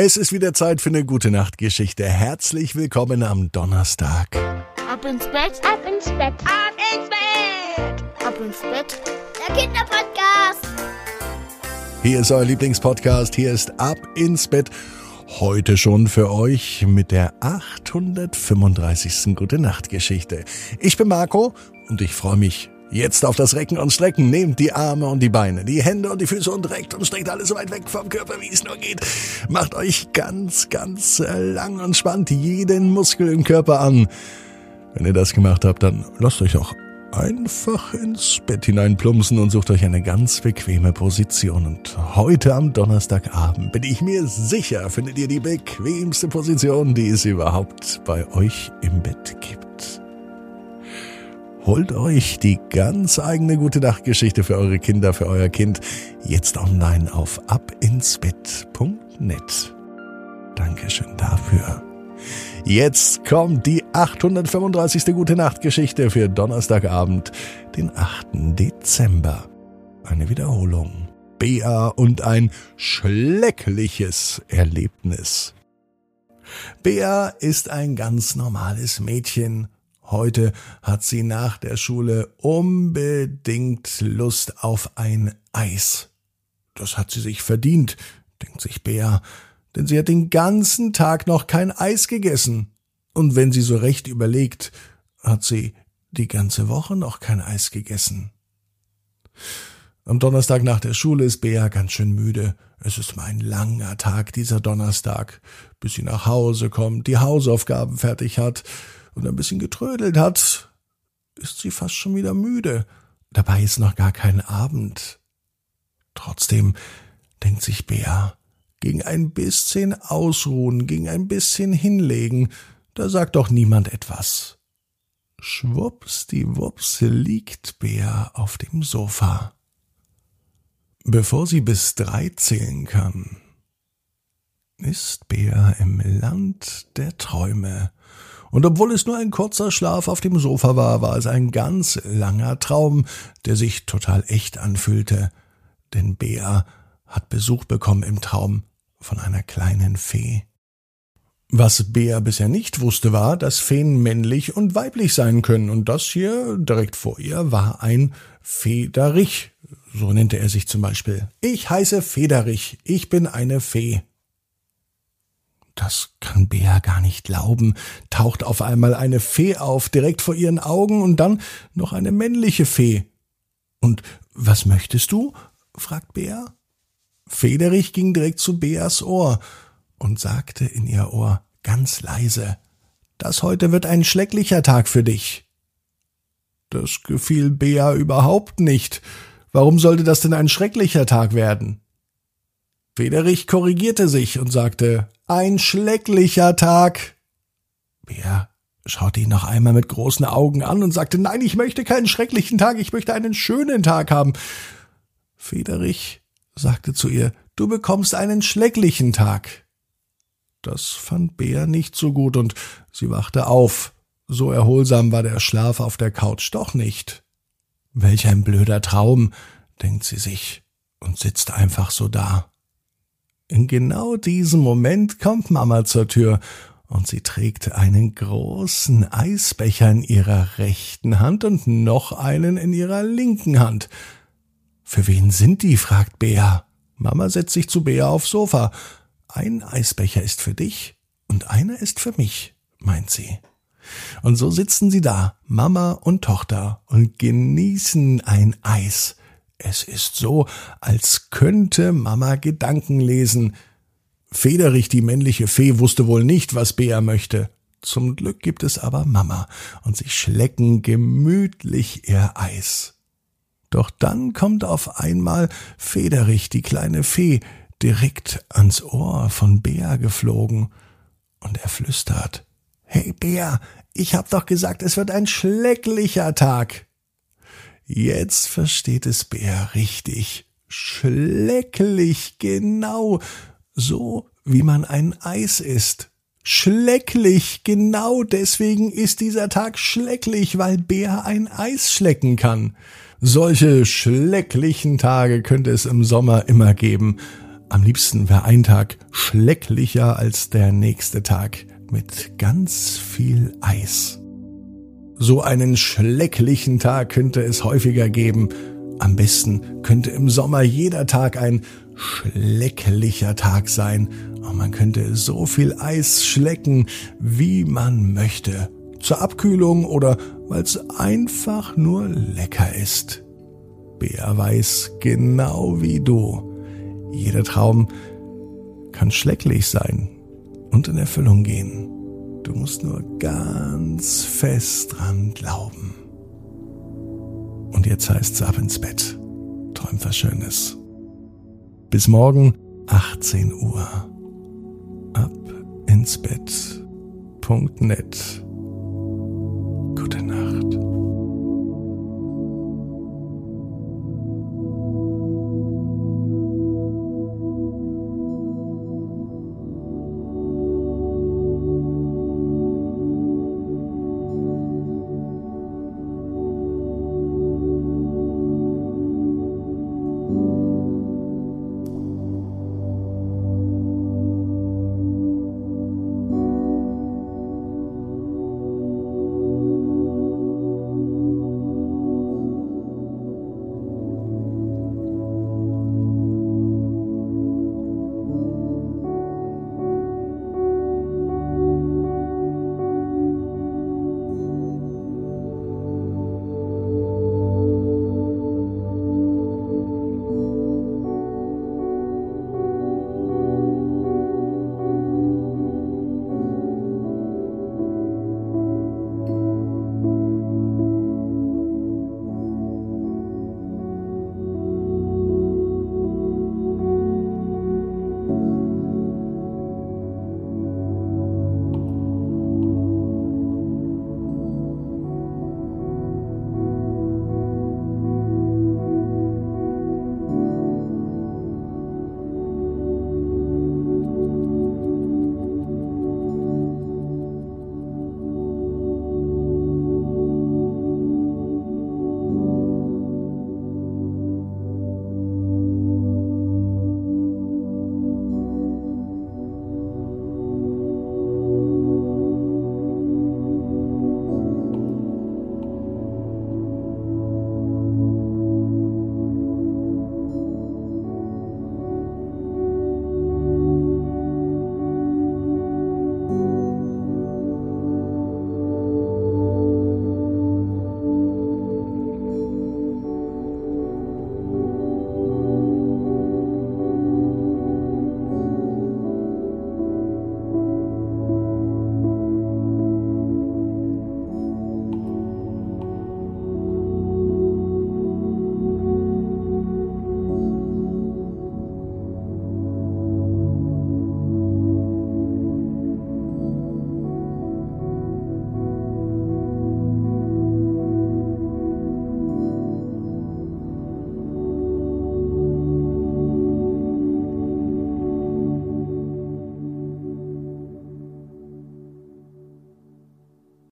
Es ist wieder Zeit für eine gute Nachtgeschichte. Herzlich willkommen am Donnerstag. Ab ins Bett, ab ins Bett, ab ins Bett, ab ins Bett. Der Kinderpodcast. Hier ist euer Lieblingspodcast. Hier ist Ab ins Bett. Heute schon für euch mit der 835. Gute Nachtgeschichte. Ich bin Marco und ich freue mich Jetzt auf das Recken und Strecken. Nehmt die Arme und die Beine, die Hände und die Füße und reckt und streckt alles so weit weg vom Körper, wie es nur geht. Macht euch ganz, ganz lang und spannt jeden Muskel im Körper an. Wenn ihr das gemacht habt, dann lasst euch auch einfach ins Bett hineinplumpsen und sucht euch eine ganz bequeme Position. Und heute am Donnerstagabend bin ich mir sicher, findet ihr die bequemste Position, die es überhaupt bei euch im Bett gibt. Holt euch die ganz eigene gute Nachtgeschichte für eure Kinder, für euer Kind jetzt online auf abinsbett.net. Dankeschön dafür. Jetzt kommt die 835. Gute Nachtgeschichte für Donnerstagabend, den 8. Dezember. Eine Wiederholung. Bea und ein schleckliches Erlebnis. Bea ist ein ganz normales Mädchen Heute hat sie nach der Schule unbedingt Lust auf ein Eis. Das hat sie sich verdient, denkt sich Bea, denn sie hat den ganzen Tag noch kein Eis gegessen. Und wenn sie so recht überlegt, hat sie die ganze Woche noch kein Eis gegessen. Am Donnerstag nach der Schule ist Bea ganz schön müde. Es ist mal ein langer Tag, dieser Donnerstag, bis sie nach Hause kommt, die Hausaufgaben fertig hat und ein bisschen getrödelt hat, ist sie fast schon wieder müde. Dabei ist noch gar kein Abend. Trotzdem denkt sich Bea, gegen ein bisschen ausruhen, gegen ein bisschen hinlegen, da sagt doch niemand etwas. Schwuppsdiwupps liegt Bea auf dem Sofa. Bevor sie bis drei zählen kann, ist Bea im Land der Träume und obwohl es nur ein kurzer Schlaf auf dem Sofa war, war es ein ganz langer Traum, der sich total echt anfühlte. Denn Bea hat Besuch bekommen im Traum von einer kleinen Fee. Was Bea bisher nicht wusste, war, dass Feen männlich und weiblich sein können, und das hier direkt vor ihr war ein Federich. So nannte er sich zum Beispiel. Ich heiße Federich, ich bin eine Fee. Das kann Bea gar nicht glauben. Taucht auf einmal eine Fee auf, direkt vor ihren Augen und dann noch eine männliche Fee. Und was möchtest du? fragt Bea. Federich ging direkt zu Beas Ohr und sagte in ihr Ohr ganz leise, das heute wird ein schlecklicher Tag für dich. Das gefiel Bea überhaupt nicht. Warum sollte das denn ein schrecklicher Tag werden? Federich korrigierte sich und sagte, ein schlecklicher Tag. Bär schaute ihn noch einmal mit großen Augen an und sagte, nein, ich möchte keinen schrecklichen Tag, ich möchte einen schönen Tag haben. Federich sagte zu ihr, du bekommst einen schlecklichen Tag. Das fand Bär nicht so gut und sie wachte auf. So erholsam war der Schlaf auf der Couch doch nicht. Welch ein blöder Traum, denkt sie sich und sitzt einfach so da. In genau diesem Moment kommt Mama zur Tür und sie trägt einen großen Eisbecher in ihrer rechten Hand und noch einen in ihrer linken Hand. Für wen sind die? fragt Bea. Mama setzt sich zu Bea aufs Sofa. Ein Eisbecher ist für dich und einer ist für mich, meint sie. Und so sitzen sie da, Mama und Tochter, und genießen ein Eis. Es ist so, als könnte Mama Gedanken lesen. Federich, die männliche Fee, wusste wohl nicht, was Bea möchte. Zum Glück gibt es aber Mama, und sie schlecken gemütlich ihr Eis. Doch dann kommt auf einmal Federich, die kleine Fee, direkt ans Ohr von Bea geflogen, und er flüstert Hey Bea, ich hab doch gesagt, es wird ein schlecklicher Tag. Jetzt versteht es Bär richtig. Schlecklich, genau. So, wie man ein Eis isst. Schlecklich, genau deswegen ist dieser Tag schlecklich, weil Bär ein Eis schlecken kann. Solche schlecklichen Tage könnte es im Sommer immer geben. Am liebsten wäre ein Tag schlecklicher als der nächste Tag mit ganz viel Eis. So einen schlecklichen Tag könnte es häufiger geben. Am besten könnte im Sommer jeder Tag ein schlecklicher Tag sein. Und man könnte so viel Eis schlecken, wie man möchte. Zur Abkühlung oder weil es einfach nur lecker ist. Bär weiß genau wie du. Jeder Traum kann schlecklich sein und in Erfüllung gehen. Du musst nur ganz fest dran glauben. Und jetzt heißt's ab ins Bett. Träum was Schönes. Bis morgen 18 Uhr. Ab ins Bett.net